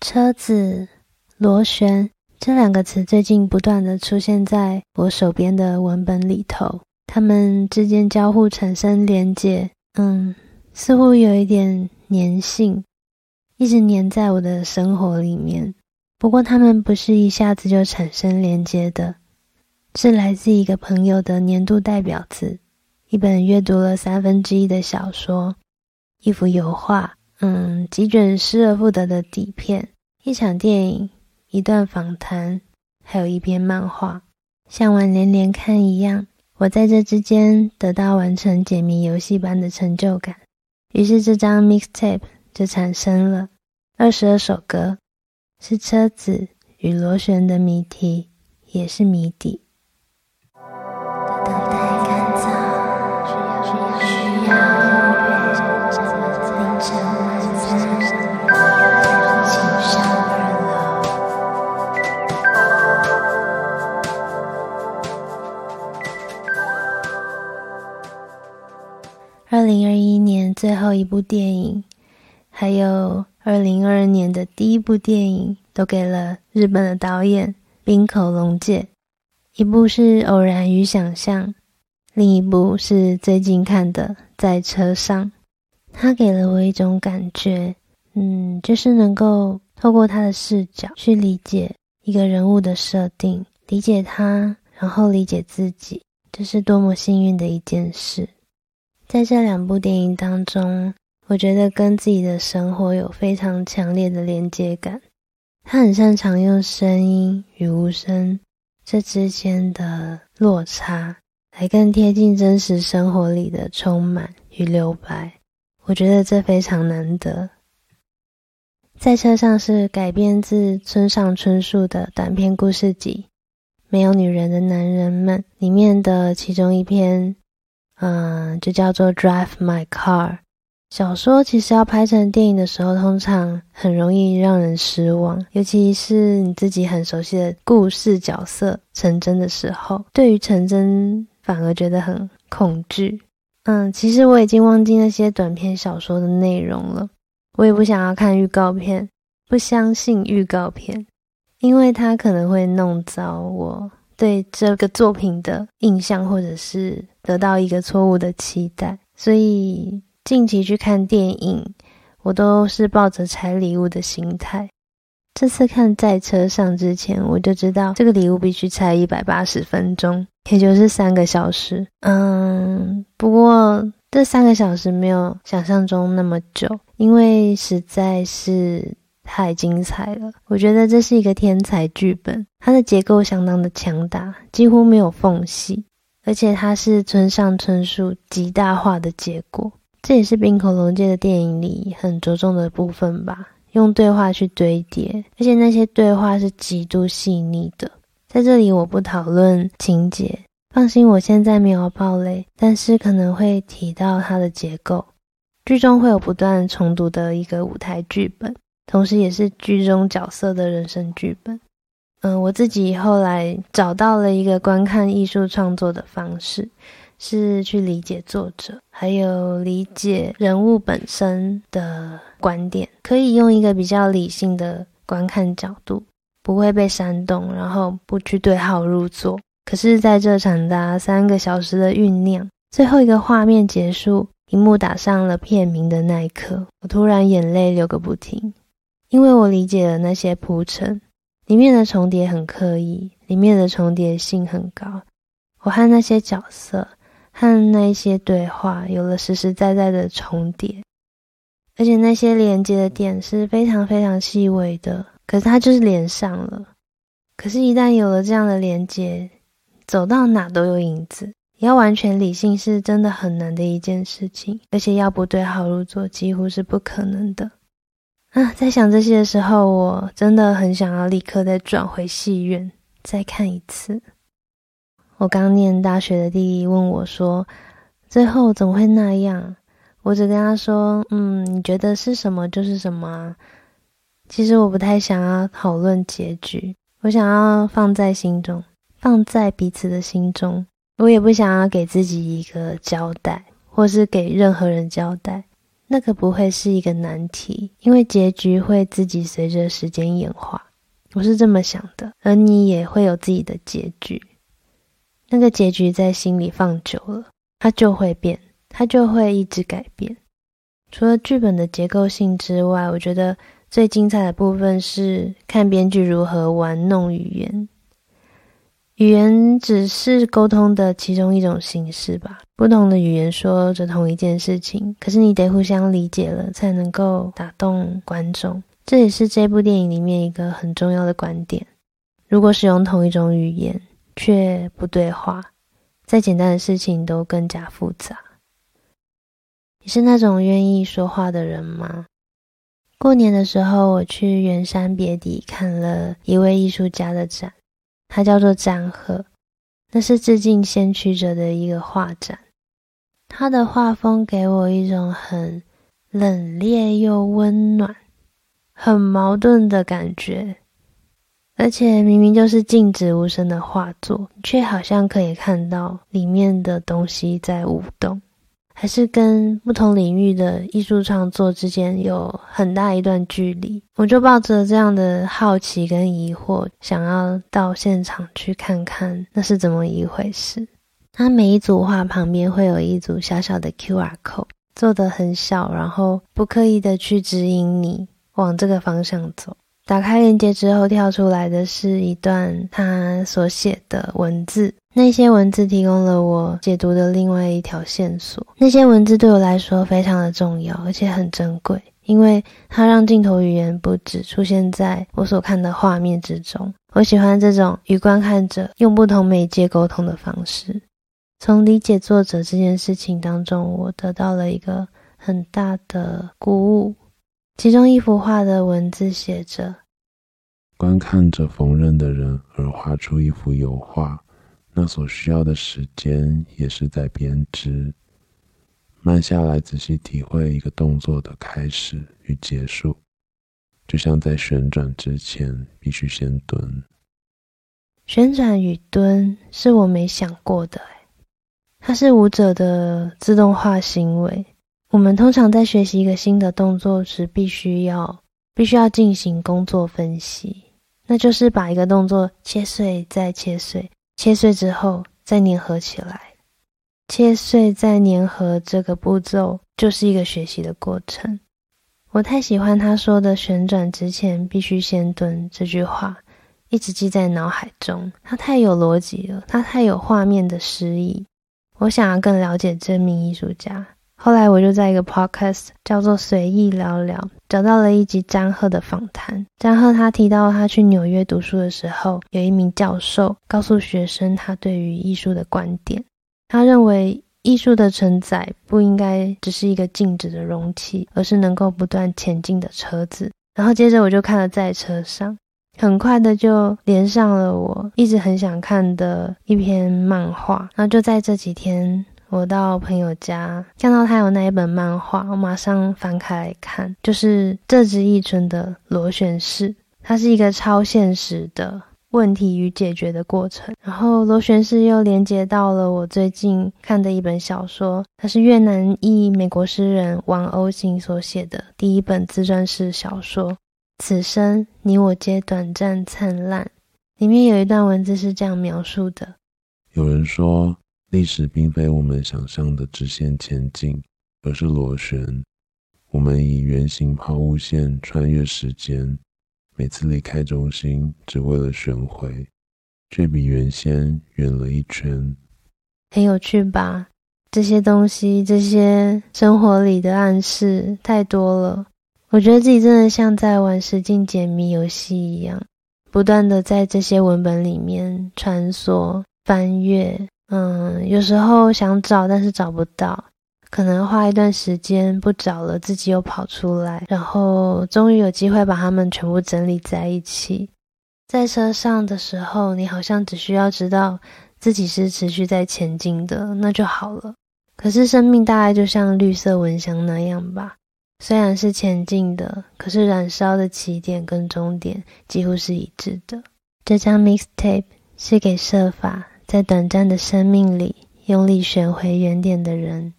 车子、螺旋这两个词最近不断的出现在我手边的文本里头，它们之间交互产生连结，嗯，似乎有一点粘性，一直粘在我的生活里面。不过，它们不是一下子就产生连接的，是来自一个朋友的年度代表词，一本阅读了三分之一的小说，一幅油画，嗯，几卷失而复得的底片，一场电影，一段访谈，还有一篇漫画，像玩连连看一样，我在这之间得到完成解谜游戏般的成就感，于是这张 mixtape 就产生了二十二首歌。是车子与螺旋的谜题，也是谜底。部电影，还有。二零二二年的第一部电影都给了日本的导演滨口龙介，一部是《偶然与想象》，另一部是最近看的《在车上》。他给了我一种感觉，嗯，就是能够透过他的视角去理解一个人物的设定，理解他，然后理解自己，这是多么幸运的一件事。在这两部电影当中。我觉得跟自己的生活有非常强烈的连接感。他很擅长用声音与无声这之间的落差，来更贴近真实生活里的充满与留白。我觉得这非常难得。在车上是改编自村上春树的短篇故事集《没有女人的男人们》里面的其中一篇，嗯，就叫做《Drive My Car》。小说其实要拍成电影的时候，通常很容易让人失望，尤其是你自己很熟悉的故事角色成真的时候，对于成真反而觉得很恐惧。嗯，其实我已经忘记那些短篇小说的内容了，我也不想要看预告片，不相信预告片，因为它可能会弄糟我对这个作品的印象，或者是得到一个错误的期待，所以。近期去看电影，我都是抱着拆礼物的心态。这次看在车上之前，我就知道这个礼物必须拆一百八十分钟，也就是三个小时。嗯，不过这三个小时没有想象中那么久，因为实在是太精彩了。我觉得这是一个天才剧本，它的结构相当的强大，几乎没有缝隙，而且它是村上春树极大化的结果。这也是冰口龙介的电影里很着重的部分吧，用对话去堆叠，而且那些对话是极度细腻的。在这里我不讨论情节，放心，我现在没有暴雷，但是可能会提到它的结构。剧中会有不断重读的一个舞台剧本，同时也是剧中角色的人生剧本。嗯，我自己后来找到了一个观看艺术创作的方式。是去理解作者，还有理解人物本身的观点，可以用一个比较理性的观看角度，不会被煽动，然后不去对号入座。可是，在这长达三个小时的酝酿，最后一个画面结束，荧幕打上了片名的那一刻，我突然眼泪流个不停，因为我理解了那些铺陈，里面的重叠很刻意，里面的重叠性很高，我和那些角色。和那些对话有了实实在在的重叠，而且那些连接的点是非常非常细微的，可是它就是连上了。可是，一旦有了这样的连接，走到哪都有影子。要完全理性是真的很难的一件事情，而且要不对号入座几乎是不可能的。啊，在想这些的时候，我真的很想要立刻再转回戏院再看一次。我刚念大学的弟弟问我说：“最后怎么会那样？”我只跟他说：“嗯，你觉得是什么就是什么啊。”其实我不太想要讨论结局，我想要放在心中，放在彼此的心中。我也不想要给自己一个交代，或是给任何人交代。那个不会是一个难题，因为结局会自己随着时间演化。我是这么想的，而你也会有自己的结局。那个结局在心里放久了，它就会变，它就会一直改变。除了剧本的结构性之外，我觉得最精彩的部分是看编剧如何玩弄语言。语言只是沟通的其中一种形式吧，不同的语言说着同一件事情，可是你得互相理解了，才能够打动观众。这也是这部电影里面一个很重要的观点。如果使用同一种语言却不对话，再简单的事情都更加复杂。你是那种愿意说话的人吗？过年的时候，我去圆山别邸看了一位艺术家的展。它叫做展鹤，那是致敬先驱者的一个画展。他的画风给我一种很冷冽又温暖、很矛盾的感觉，而且明明就是静止无声的画作，却好像可以看到里面的东西在舞动。还是跟不同领域的艺术创作之间有很大一段距离，我就抱着这样的好奇跟疑惑，想要到现场去看看那是怎么一回事。它每一组画旁边会有一组小小的 QR code，做的很小，然后不刻意的去指引你往这个方向走。打开链接之后，跳出来的是一段他所写的文字。那些文字提供了我解读的另外一条线索。那些文字对我来说非常的重要，而且很珍贵，因为它让镜头语言不只出现在我所看的画面之中。我喜欢这种与观看者用不同媒介沟通的方式。从理解作者这件事情当中，我得到了一个很大的鼓舞。其中一幅画的文字写着：“观看着缝纫的人而画出一幅油画。”那所需要的时间也是在编织。慢下来，仔细体会一个动作的开始与结束，就像在旋转之前必须先蹲。旋转与蹲是我没想过的，它是舞者的自动化行为。我们通常在学习一个新的动作时，必须要必须要进行工作分析，那就是把一个动作切碎再切碎。切碎之后再粘合起来，切碎再粘合这个步骤就是一个学习的过程。我太喜欢他说的“旋转之前必须先蹲”这句话，一直记在脑海中。他太有逻辑了，他太有画面的诗意。我想要更了解这名艺术家。后来我就在一个 podcast 叫做“随意聊聊”找到了一集张赫的访谈。张赫他提到他去纽约读书的时候，有一名教授告诉学生他对于艺术的观点。他认为艺术的承载不应该只是一个静止的容器，而是能够不断前进的车子。然后接着我就看了《在车上》，很快的就连上了我一直很想看的一篇漫画。然后就在这几天。我到朋友家看到他有那一本漫画，我马上翻开来看，就是这只一春的螺旋式，它是一个超现实的问题与解决的过程。然后螺旋式又连接到了我最近看的一本小说，它是越南裔美国诗人王欧信所写的第一本自传式小说《此生你我皆短暂灿烂》，里面有一段文字是这样描述的：有人说。历史并非我们想象的直线前进，而是螺旋。我们以圆形抛物线穿越时间，每次离开中心，只为了旋回，却比原先远了一圈。很有趣吧？这些东西，这些生活里的暗示太多了。我觉得自己真的像在玩实境解谜游戏一样，不断的在这些文本里面穿梭、翻阅。嗯，有时候想找，但是找不到，可能花一段时间不找了，自己又跑出来，然后终于有机会把它们全部整理在一起。在车上的时候，你好像只需要知道自己是持续在前进的，那就好了。可是生命大概就像绿色蚊香那样吧，虽然是前进的，可是燃烧的起点跟终点几乎是一致的。这张 mixtape 是给设法。在短暂的生命里，用力选回原点的人。